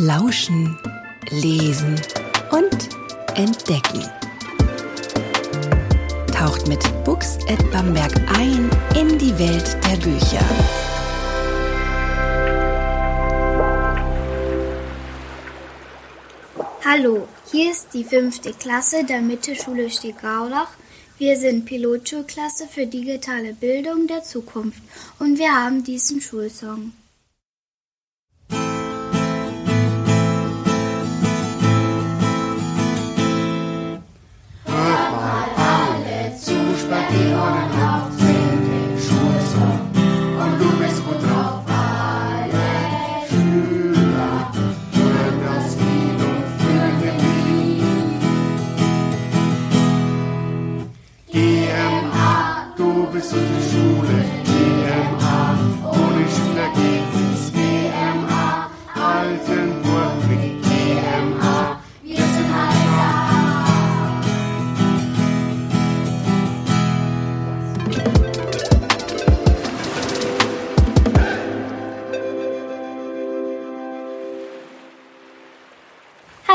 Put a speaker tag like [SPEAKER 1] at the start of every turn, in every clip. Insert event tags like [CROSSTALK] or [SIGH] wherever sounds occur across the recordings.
[SPEAKER 1] Lauschen, Lesen und Entdecken. Taucht mit Books at Bamberg ein in die Welt der Bücher.
[SPEAKER 2] Hallo, hier ist die fünfte Klasse der Mittelschule Stegaulach. Wir sind Pilotschulklasse für digitale Bildung der Zukunft und wir haben diesen Schulsong.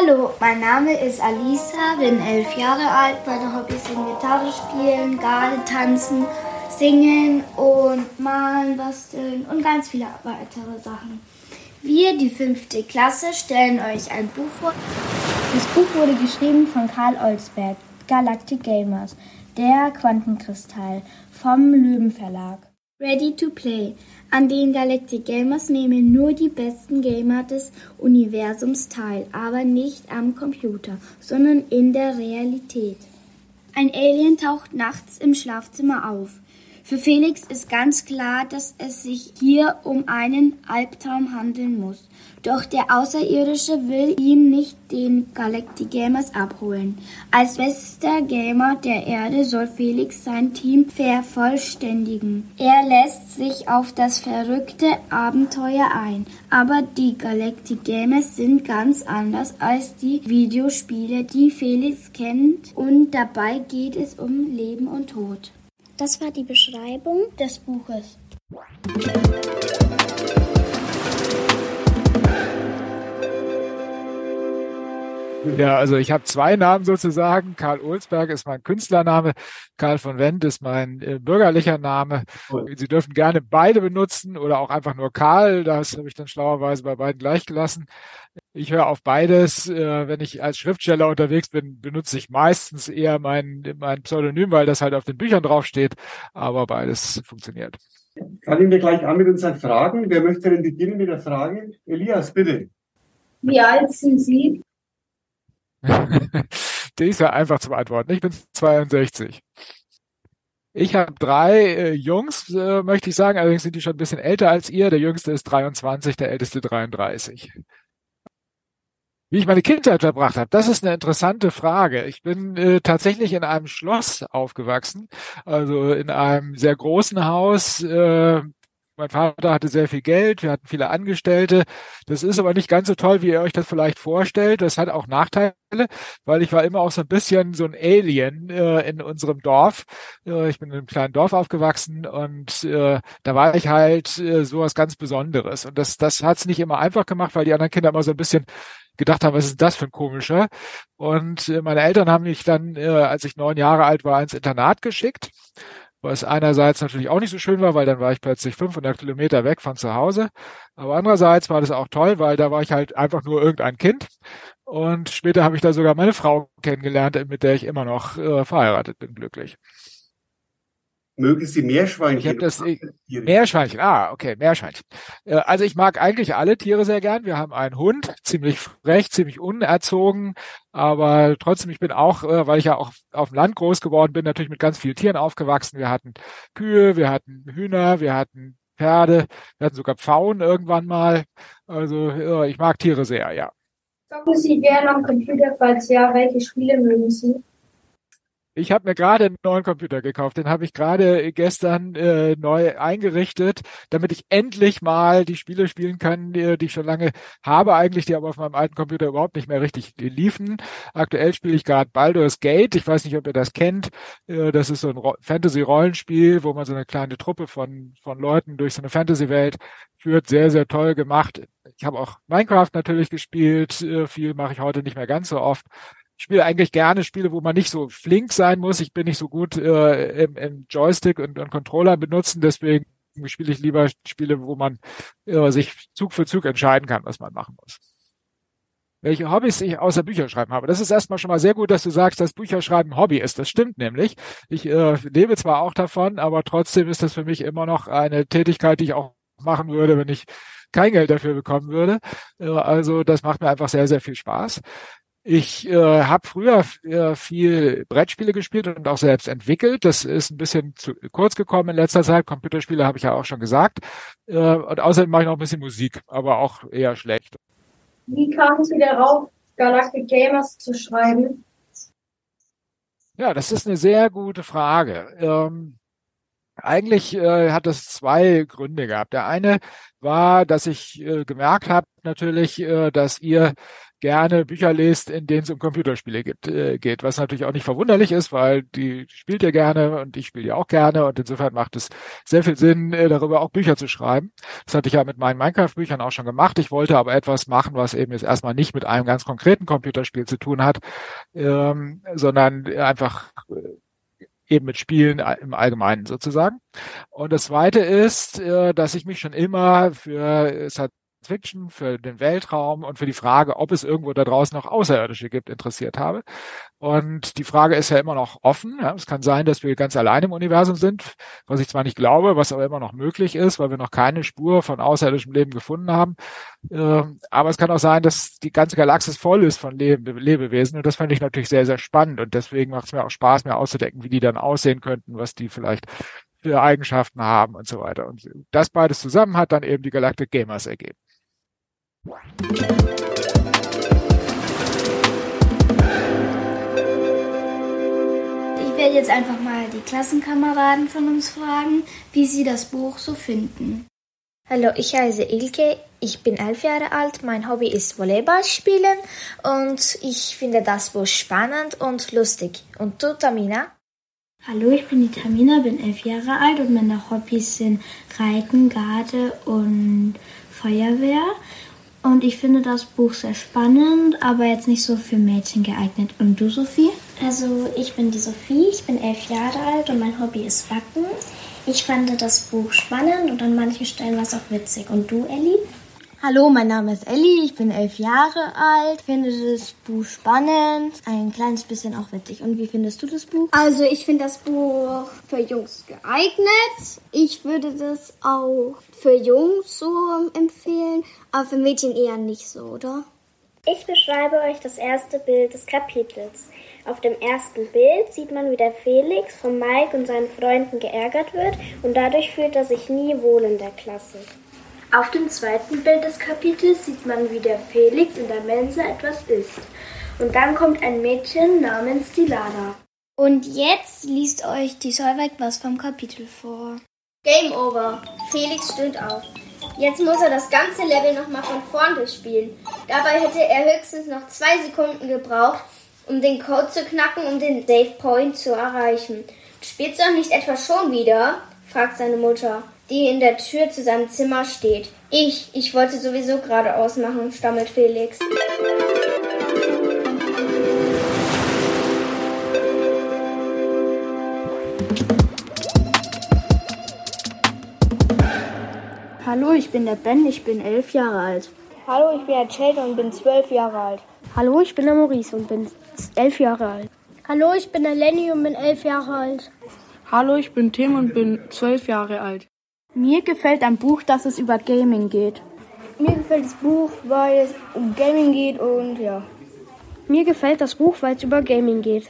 [SPEAKER 2] Hallo, mein Name ist Alisa, bin elf Jahre alt. Meine Hobbys sind Gitarre spielen, Garde tanzen, singen und malen, basteln und ganz viele weitere Sachen. Wir, die fünfte Klasse, stellen euch ein Buch vor.
[SPEAKER 3] Das Buch wurde geschrieben von Karl Olsberg, Galactic Gamers, der Quantenkristall vom Löwen Verlag.
[SPEAKER 2] Ready to Play. An den Galactic Gamers nehmen nur die besten Gamer des Universums teil, aber nicht am Computer, sondern in der Realität. Ein Alien taucht nachts im Schlafzimmer auf. Für Felix ist ganz klar, dass es sich hier um einen Albtraum handeln muss. Doch der Außerirdische will ihm nicht den Galactic Gamers abholen. Als bester Gamer der Erde soll Felix sein Team vervollständigen. Er lässt sich auf das verrückte Abenteuer ein. Aber die Galactic Gamers sind ganz anders als die Videospiele, die Felix kennt. Und dabei geht es um Leben und Tod.
[SPEAKER 4] Das war die Beschreibung des Buches.
[SPEAKER 5] Ja, also ich habe zwei Namen sozusagen. Karl Olsberg ist mein Künstlername, Karl von Wendt ist mein äh, bürgerlicher Name. Sie dürfen gerne beide benutzen oder auch einfach nur Karl. Das habe ich dann schlauerweise bei beiden gleich gelassen. Ich höre auf beides. Äh, wenn ich als Schriftsteller unterwegs bin, benutze ich meistens eher mein, mein Pseudonym, weil das halt auf den Büchern draufsteht. Aber beides funktioniert.
[SPEAKER 6] Fangen wir gleich an mit unseren Fragen. Wer möchte denn beginnen mit der Frage? Elias, bitte.
[SPEAKER 7] Wie alt sind Sie? [LAUGHS]
[SPEAKER 5] Die ist ja einfach zu beantworten. Ich bin 62. Ich habe drei äh, Jungs, äh, möchte ich sagen. Allerdings sind die schon ein bisschen älter als ihr. Der jüngste ist 23, der älteste 33. Wie ich meine Kindheit verbracht habe, das ist eine interessante Frage. Ich bin äh, tatsächlich in einem Schloss aufgewachsen, also in einem sehr großen Haus äh, mein Vater hatte sehr viel Geld, wir hatten viele Angestellte. Das ist aber nicht ganz so toll, wie ihr euch das vielleicht vorstellt. Das hat auch Nachteile, weil ich war immer auch so ein bisschen so ein Alien äh, in unserem Dorf. Äh, ich bin in einem kleinen Dorf aufgewachsen und äh, da war ich halt äh, so was ganz Besonderes. Und das, das hat es nicht immer einfach gemacht, weil die anderen Kinder immer so ein bisschen gedacht haben, was ist das für ein komischer? Und äh, meine Eltern haben mich dann, äh, als ich neun Jahre alt war, ins Internat geschickt was einerseits natürlich auch nicht so schön war, weil dann war ich plötzlich 500 Kilometer weg von zu Hause. Aber andererseits war das auch toll, weil da war ich halt einfach nur irgendein Kind. Und später habe ich da sogar meine Frau kennengelernt, mit der ich immer noch äh, verheiratet bin, glücklich.
[SPEAKER 6] Mögen Sie Meerschweinchen?
[SPEAKER 5] Ich habe das ich, Meerschweinchen. Ah, okay, Meerschweinchen. Äh, also ich mag eigentlich alle Tiere sehr gern. Wir haben einen Hund, ziemlich frech, ziemlich unerzogen, aber trotzdem, ich bin auch, äh, weil ich ja auch auf dem Land groß geworden bin, natürlich mit ganz vielen Tieren aufgewachsen. Wir hatten Kühe, wir hatten Hühner, wir hatten Pferde, wir hatten sogar Pfauen irgendwann mal. Also ich mag Tiere sehr, ja.
[SPEAKER 7] Zocken Sie gerne am Computer, falls ja, welche Spiele mögen Sie?
[SPEAKER 5] Ich habe mir gerade einen neuen Computer gekauft. Den habe ich gerade gestern äh, neu eingerichtet, damit ich endlich mal die Spiele spielen kann, die, die, ich schon lange habe eigentlich, die aber auf meinem alten Computer überhaupt nicht mehr richtig liefen. Aktuell spiele ich gerade Baldur's Gate. Ich weiß nicht, ob ihr das kennt. Äh, das ist so ein Fantasy-Rollenspiel, wo man so eine kleine Truppe von, von Leuten durch so eine Fantasy-Welt führt. Sehr, sehr toll gemacht. Ich Ich habe auch Minecraft natürlich gespielt. Äh, viel mache ich heute nicht mehr ganz so oft. Ich spiele eigentlich gerne Spiele, wo man nicht so flink sein muss. Ich bin nicht so gut äh, im, im Joystick und, und Controller benutzen, deswegen spiele ich lieber Spiele, wo man äh, sich Zug für Zug entscheiden kann, was man machen muss welche Hobbys ich außer Bücherschreiben habe. Das ist erstmal schon mal sehr gut, dass du sagst, dass Bücherschreiben Hobby ist. Das stimmt nämlich. Ich äh, lebe zwar auch davon, aber trotzdem ist das für mich immer noch eine Tätigkeit, die ich auch machen würde, wenn ich kein Geld dafür bekommen würde. Äh, also das macht mir einfach sehr, sehr viel Spaß. Ich äh, habe früher äh, viel Brettspiele gespielt und auch selbst entwickelt. Das ist ein bisschen zu kurz gekommen in letzter Zeit. Computerspiele habe ich ja auch schon gesagt. Äh, und außerdem mache ich noch ein bisschen Musik, aber auch eher schlecht.
[SPEAKER 7] Wie kamen Sie darauf, Galactic Gamers zu schreiben?
[SPEAKER 5] Ja, das ist eine sehr gute Frage. Ähm, eigentlich äh, hat es zwei Gründe gehabt. Der eine war, dass ich äh, gemerkt habe natürlich, äh, dass ihr gerne Bücher lest, in denen es um Computerspiele gibt, äh, geht, was natürlich auch nicht verwunderlich ist, weil die spielt ihr gerne und ich spiele ja auch gerne und insofern macht es sehr viel Sinn, äh, darüber auch Bücher zu schreiben. Das hatte ich ja mit meinen Minecraft-Büchern auch schon gemacht. Ich wollte aber etwas machen, was eben jetzt erstmal nicht mit einem ganz konkreten Computerspiel zu tun hat, ähm, sondern einfach äh, eben mit Spielen im Allgemeinen sozusagen. Und das Zweite ist, äh, dass ich mich schon immer für, es hat Fiction, für den Weltraum und für die Frage, ob es irgendwo da draußen noch Außerirdische gibt, interessiert habe. Und die Frage ist ja immer noch offen. Ja, es kann sein, dass wir ganz allein im Universum sind, was ich zwar nicht glaube, was aber immer noch möglich ist, weil wir noch keine Spur von außerirdischem Leben gefunden haben. Ähm, aber es kann auch sein, dass die ganze Galaxis voll ist von Lebe Lebewesen. Und das fand ich natürlich sehr, sehr spannend. Und deswegen macht es mir auch Spaß, mir auszudecken, wie die dann aussehen könnten, was die vielleicht für Eigenschaften haben und so weiter. Und das beides zusammen hat dann eben die Galactic Gamers ergeben. Ich
[SPEAKER 2] werde jetzt einfach mal die Klassenkameraden von uns fragen, wie sie das Buch so finden.
[SPEAKER 3] Hallo, ich heiße Ilke, ich bin elf Jahre alt, mein Hobby ist Volleyball spielen und ich finde das Buch spannend und lustig. Und du, Tamina?
[SPEAKER 8] Hallo, ich bin die Tamina, bin elf Jahre alt und meine Hobbys sind Reiten, Garde und Feuerwehr. Und ich finde das Buch sehr spannend, aber jetzt nicht so für Mädchen geeignet. Und du, Sophie?
[SPEAKER 4] Also, ich bin die Sophie, ich bin elf Jahre alt und mein Hobby ist Backen. Ich fand das Buch spannend und an manchen Stellen war es auch witzig. Und du, Ellie?
[SPEAKER 9] Hallo, mein Name ist Ellie, ich bin elf Jahre alt, finde das Buch spannend, ein kleines bisschen auch witzig. Und wie findest du das Buch?
[SPEAKER 10] Also ich finde das Buch für Jungs geeignet. Ich würde das auch für Jungs so empfehlen, aber für Mädchen eher nicht so, oder?
[SPEAKER 4] Ich beschreibe euch das erste Bild des Kapitels. Auf dem ersten Bild sieht man, wie der Felix von Mike und seinen Freunden geärgert wird und dadurch fühlt er sich nie wohl in der Klasse. Auf dem zweiten Bild des Kapitels sieht man, wie der Felix in der Mensa etwas isst. Und dann kommt ein Mädchen namens Dilana.
[SPEAKER 2] Und jetzt liest euch die Solveig was vom Kapitel vor.
[SPEAKER 10] Game over. Felix stöhnt auf. Jetzt muss er das ganze Level nochmal von vorn durchspielen. Dabei hätte er höchstens noch zwei Sekunden gebraucht, um den Code zu knacken, um den Save Point zu erreichen. Du spielst doch nicht etwa schon wieder? fragt seine Mutter die in der Tür zu seinem Zimmer steht. Ich, ich wollte sowieso gerade ausmachen, stammelt Felix.
[SPEAKER 11] Hallo, ich bin der Ben, ich bin elf Jahre alt.
[SPEAKER 12] Hallo, ich bin der Sheldon und bin zwölf Jahre alt.
[SPEAKER 13] Hallo, ich bin der Maurice und bin elf Jahre alt.
[SPEAKER 14] Hallo, ich bin der Lenny und bin elf Jahre alt.
[SPEAKER 15] Hallo, ich bin Tim und bin zwölf Jahre alt.
[SPEAKER 16] Mir gefällt ein Buch, dass es über Gaming geht.
[SPEAKER 17] Mir gefällt das Buch, weil es um Gaming geht und ja.
[SPEAKER 13] Mir gefällt das Buch, weil es über Gaming geht.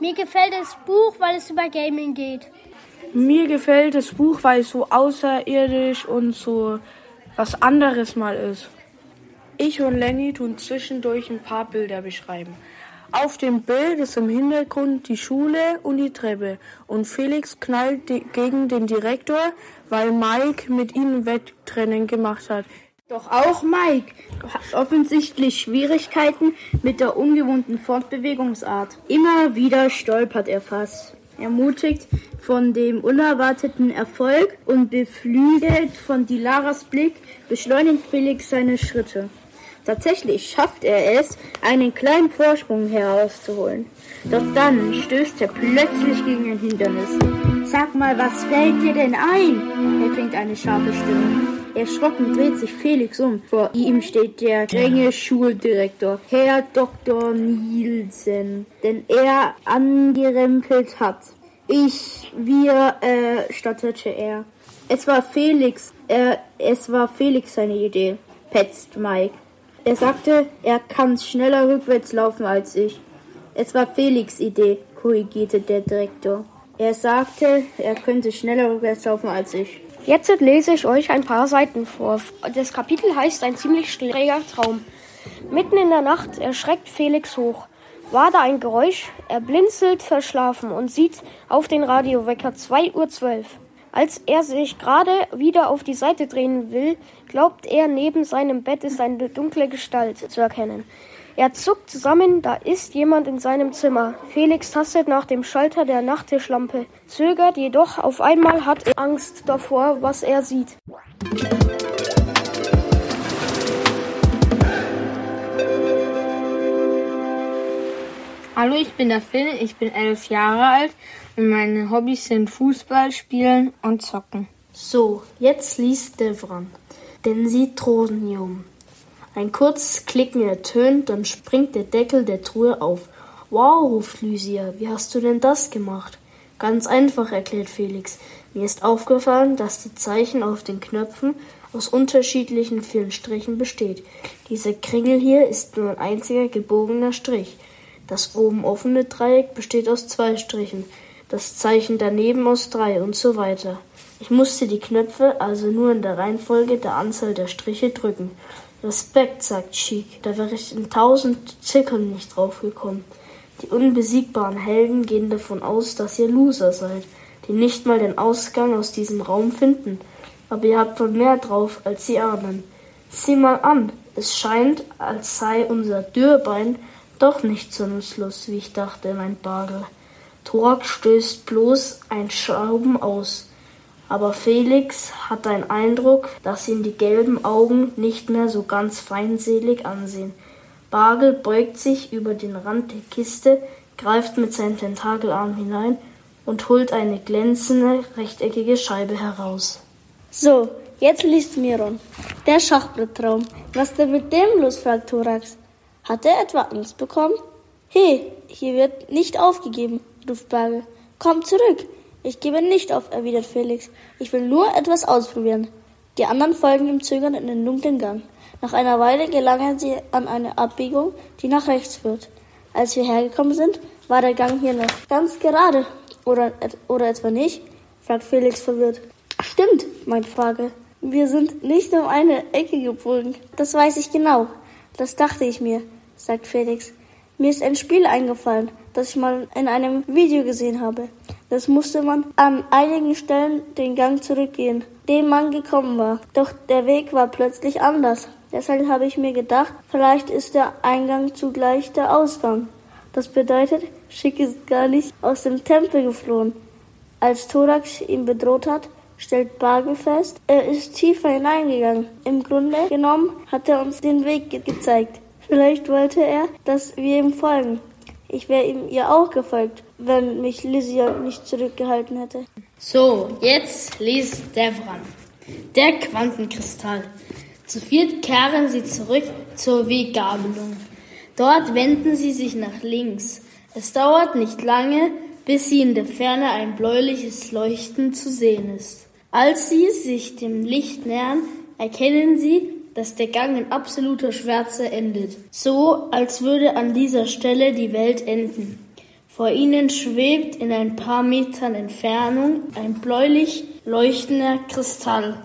[SPEAKER 14] Mir gefällt das Buch, weil es über Gaming geht.
[SPEAKER 15] Mir gefällt das Buch, weil es so außerirdisch und so was anderes mal ist. Ich und Lenny tun zwischendurch ein paar Bilder beschreiben. Auf dem Bild ist im Hintergrund die Schule und die Treppe und Felix knallt gegen den Direktor, weil Mike mit ihm Wettrennen gemacht hat.
[SPEAKER 16] Doch auch Mike hat offensichtlich Schwierigkeiten mit der ungewohnten Fortbewegungsart. Immer wieder stolpert er fast. Ermutigt von dem unerwarteten Erfolg und beflügelt von Dilaras Blick beschleunigt Felix seine Schritte. Tatsächlich schafft er es, einen kleinen Vorsprung herauszuholen. Doch dann stößt er plötzlich gegen ein Hindernis. Sag mal, was fällt dir denn ein? erklingt eine scharfe Stimme. Erschrocken dreht sich Felix um. Vor ihm steht der strenge Schuldirektor, Herr Dr. Nielsen, den er angerempelt hat. Ich, wir, äh, stotterte er. Es war Felix, äh, es war Felix seine Idee, petzt Mike. Er sagte, er kann schneller rückwärts laufen als ich. Es war Felix' Idee, korrigierte der Direktor. Er sagte, er könnte schneller rückwärts laufen als ich.
[SPEAKER 13] Jetzt lese ich euch ein paar Seiten vor. Das Kapitel heißt Ein ziemlich schräger Traum. Mitten in der Nacht erschreckt Felix hoch. War da ein Geräusch? Er blinzelt verschlafen und sieht auf den Radiowecker 2.12 Uhr. Als er sich gerade wieder auf die Seite drehen will, glaubt er, neben seinem Bett ist eine dunkle Gestalt zu erkennen. Er zuckt zusammen, da ist jemand in seinem Zimmer. Felix tastet nach dem Schalter der Nachttischlampe, zögert jedoch auf einmal hat er Angst davor, was er sieht.
[SPEAKER 18] Hallo, ich bin der Phil, ich bin elf Jahre alt meine Hobbys sind Fußball spielen und zocken.
[SPEAKER 19] So, jetzt liest Devran, denn sie Tronium. Ein kurzes Klicken ertönt, dann springt der Deckel der Truhe auf. Wow, ruft Lysia, wie hast du denn das gemacht? Ganz einfach, erklärt Felix. Mir ist aufgefallen, dass die Zeichen auf den Knöpfen aus unterschiedlichen vielen Strichen besteht. Dieser Kringel hier ist nur ein einziger gebogener Strich. Das oben offene Dreieck besteht aus zwei Strichen, das Zeichen daneben aus drei und so weiter. Ich musste die Knöpfe also nur in der Reihenfolge der Anzahl der Striche drücken. Respekt, sagt Chic, da wäre ich in tausend Zirkeln nicht draufgekommen. Die unbesiegbaren Helden gehen davon aus, dass ihr Loser seid, die nicht mal den Ausgang aus diesem Raum finden. Aber ihr habt wohl mehr drauf, als sie ahnen. Sieh mal an, es scheint, als sei unser Dürrbein doch nicht so nutzlos, wie ich dachte, mein Bagel. Thorak stößt bloß ein Schrauben aus. Aber Felix hat den Eindruck, dass ihn die gelben Augen nicht mehr so ganz feindselig ansehen. Bagel beugt sich über den Rand der Kiste, greift mit seinem Tentakelarm hinein und holt eine glänzende, rechteckige Scheibe heraus.
[SPEAKER 17] So, jetzt liest Miron. Der Schachbretttraum. Was denn mit dem los? fragt Thorax. Hat er etwa Angst bekommen? He, hier wird nicht aufgegeben, ruft Bagel. Komm zurück. Ich gebe nicht auf, erwidert Felix. Ich will nur etwas ausprobieren. Die anderen folgen ihm zögernd in den dunklen Gang. Nach einer Weile gelangen sie an eine Abbiegung, die nach rechts führt. Als wir hergekommen sind, war der Gang hier noch ganz gerade. Oder, oder etwa nicht? fragt Felix verwirrt. Stimmt, meint Frage. Wir sind nicht um eine Ecke gebogen. Das weiß ich genau. Das dachte ich mir sagt Felix. Mir ist ein Spiel eingefallen, das ich mal in einem Video gesehen habe. Das musste man an einigen Stellen den Gang zurückgehen, den man gekommen war. Doch der Weg war plötzlich anders. Deshalb habe ich mir gedacht, vielleicht ist der Eingang zugleich der Ausgang. Das bedeutet, Schick ist gar nicht aus dem Tempel geflohen. Als Thorax ihn bedroht hat, stellt Bagel fest, er ist tiefer hineingegangen. Im Grunde genommen hat er uns den Weg ge gezeigt. Vielleicht wollte er, dass wir ihm folgen. Ich wäre ihm ja auch gefolgt, wenn mich Lysia nicht zurückgehalten hätte.
[SPEAKER 18] So, jetzt liest Devran. Der Quantenkristall. Zu viert kehren sie zurück zur Weggabelung. Dort wenden sie sich nach links. Es dauert nicht lange, bis sie in der Ferne ein bläuliches Leuchten zu sehen ist. Als sie sich dem Licht nähern, erkennen sie, dass der Gang in absoluter Schwärze endet, so als würde an dieser Stelle die Welt enden. Vor ihnen schwebt in ein paar Metern Entfernung ein bläulich leuchtender Kristall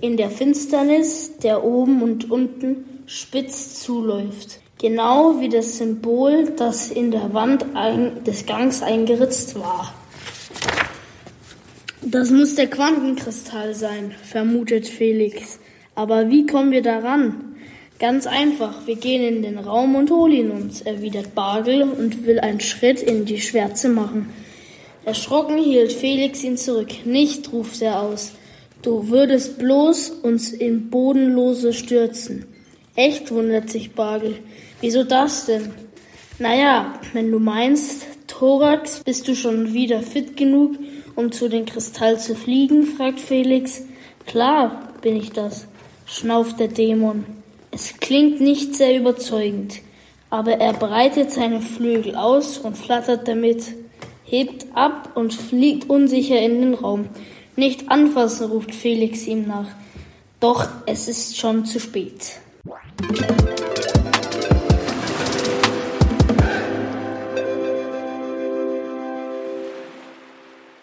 [SPEAKER 18] in der Finsternis, der oben und unten spitz zuläuft. Genau wie das Symbol, das in der Wand des Gangs eingeritzt war. Das muss der Quantenkristall sein, vermutet Felix. Aber wie kommen wir daran? Ganz einfach, wir gehen in den Raum und holen uns, erwidert Bargel und will einen Schritt in die Schwärze machen. Erschrocken hielt Felix ihn zurück. Nicht, ruft er aus. Du würdest bloß uns in Bodenlose stürzen. Echt, wundert sich Bargel. Wieso das denn? Naja, wenn du meinst, Thorax, bist du schon wieder fit genug, um zu den Kristall zu fliegen? fragt Felix. Klar bin ich das, schnauft der Dämon. Es klingt nicht sehr überzeugend, aber er breitet seine Flügel aus und flattert damit, hebt ab und fliegt unsicher in den Raum. Nicht anfassen, ruft Felix ihm nach. Doch es ist schon zu spät.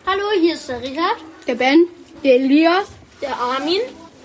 [SPEAKER 14] Hallo, hier ist der Richard,
[SPEAKER 11] der Ben, der Elias,
[SPEAKER 14] der Armin.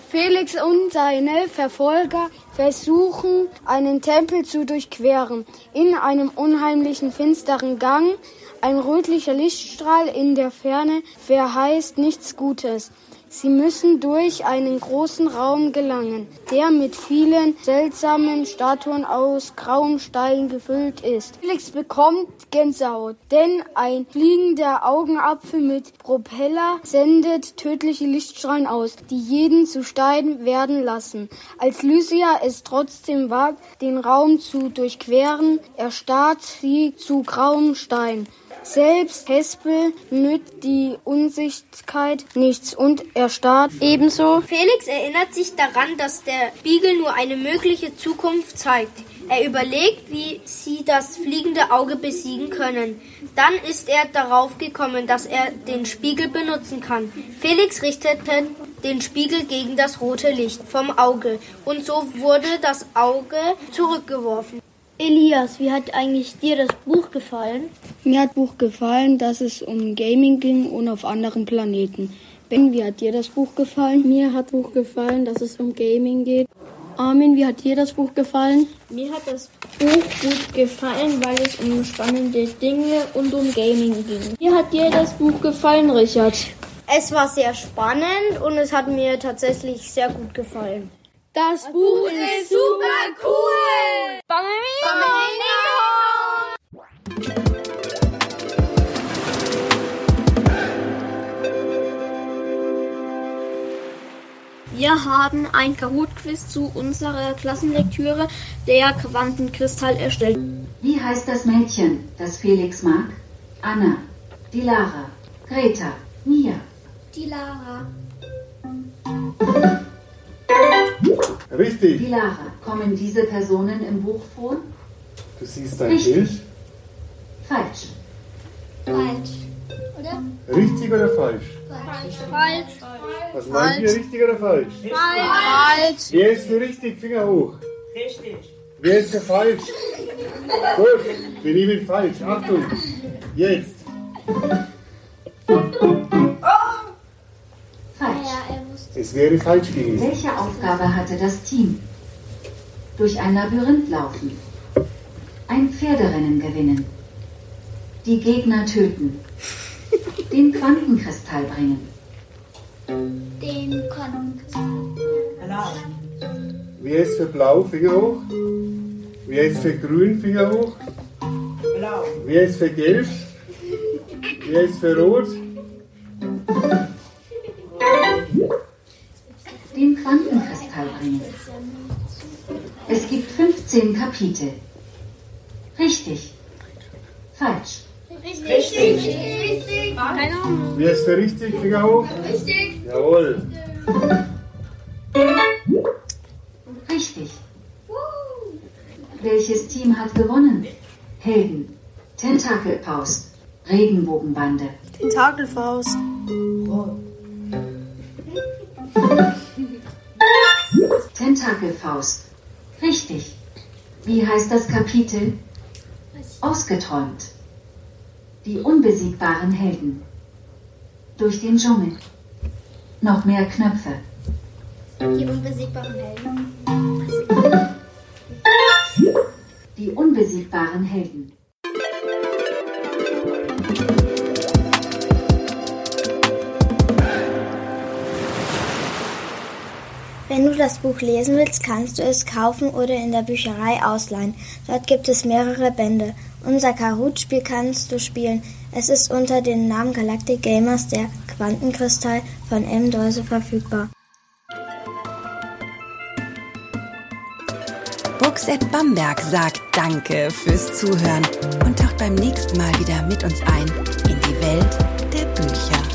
[SPEAKER 11] Felix und seine Verfolger versuchen, einen Tempel zu durchqueren. In einem unheimlichen finsteren Gang ein rötlicher Lichtstrahl in der Ferne verheißt nichts Gutes. Sie müssen durch einen großen Raum gelangen, der mit vielen seltsamen Statuen aus grauem Stein gefüllt ist. Felix bekommt Gänsehaut, denn ein fliegender Augenapfel mit Propeller sendet tödliche Lichtstrahlen aus, die jeden zu Stein werden lassen. Als Lysia es trotzdem wagt, den Raum zu durchqueren, erstarrt sie zu grauem Stein. Selbst Hespel nützt die Unsichtkeit nichts und er starrt ebenso.
[SPEAKER 10] Felix erinnert sich daran, dass der Spiegel nur eine mögliche Zukunft zeigt. Er überlegt, wie sie das fliegende Auge besiegen können. Dann ist er darauf gekommen, dass er den Spiegel benutzen kann. Felix richtete den Spiegel gegen das rote Licht vom Auge und so wurde das Auge zurückgeworfen.
[SPEAKER 8] Elias, wie hat eigentlich dir das Buch gefallen?
[SPEAKER 11] Mir hat Buch gefallen, dass es um Gaming ging und auf anderen Planeten. Ben, wie hat dir das Buch gefallen?
[SPEAKER 20] Mir hat Buch gefallen, dass es um Gaming geht. Armin, wie hat dir das Buch gefallen?
[SPEAKER 19] Mir hat das Buch gut gefallen, weil es um spannende Dinge und um Gaming ging.
[SPEAKER 20] Wie hat dir das Buch gefallen, Richard?
[SPEAKER 10] Es war sehr spannend und es hat mir tatsächlich sehr gut gefallen.
[SPEAKER 14] Das, das Buch, Buch ist super cool!
[SPEAKER 19] Wir haben ein Kahoot-Quiz zu unserer Klassenlektüre der Quantenkristall erstellt.
[SPEAKER 21] Wie heißt das Mädchen, das Felix mag? Anna, die Lara, Greta, Mia.
[SPEAKER 10] Die Lara.
[SPEAKER 6] Richtig.
[SPEAKER 21] Die Lara. Kommen diese Personen im Buch vor?
[SPEAKER 6] Du siehst ein Richtig. Bild.
[SPEAKER 21] Falsch.
[SPEAKER 10] Falsch. Oder?
[SPEAKER 6] Richtig oder falsch?
[SPEAKER 10] Falsch. Falsch.
[SPEAKER 6] Was meint ihr, richtig oder falsch?
[SPEAKER 10] Falsch.
[SPEAKER 6] Wer ist für richtig? Finger hoch.
[SPEAKER 22] Richtig.
[SPEAKER 6] Wer ist für falsch? Gut, wir nehmen falsch. Achtung. Jetzt.
[SPEAKER 21] Falsch.
[SPEAKER 6] Es wäre falsch gewesen.
[SPEAKER 21] Welche Aufgabe hatte das Team? Durch ein Labyrinth laufen. Ein Pferderennen gewinnen. Die Gegner töten. Den Quantenkristall bringen.
[SPEAKER 10] Den Quantenkristall.
[SPEAKER 22] Blau.
[SPEAKER 6] Wer ist für blau? Finger hoch. Wer ist für grün? Finger hoch.
[SPEAKER 22] Blau.
[SPEAKER 6] Wer ist für gelb? Wer ist für rot?
[SPEAKER 21] Den Quantenkristall bringen. Es gibt 15 Kapitel. Richtig. Falsch.
[SPEAKER 10] Richtig. Richtig. Richtig.
[SPEAKER 14] Keine Ahnung.
[SPEAKER 6] Wer ist für richtig? Finger hoch.
[SPEAKER 10] Richtig.
[SPEAKER 6] Jawohl.
[SPEAKER 21] Richtig. Welches Team hat gewonnen? Helden. Tentakelfaust. Regenbogenbande.
[SPEAKER 11] Tentakelfaust.
[SPEAKER 21] Tentakelfaust. Richtig. Wie heißt das Kapitel? Ausgeträumt. Die unbesiegbaren Helden. Durch den Dschungel. Noch mehr Knöpfe.
[SPEAKER 10] Die unbesiegbaren Helden.
[SPEAKER 21] Die unbesiegbaren Helden.
[SPEAKER 2] Wenn du das Buch lesen willst, kannst du es kaufen oder in der Bücherei ausleihen. Dort gibt es mehrere Bände. Unser Kahoot-Spiel kannst du spielen. Es ist unter dem Namen Galactic Gamers der Quantenkristall von M. Deuse verfügbar.
[SPEAKER 23] Books Bamberg sagt Danke fürs Zuhören und taucht beim nächsten Mal wieder mit uns ein in die Welt der Bücher.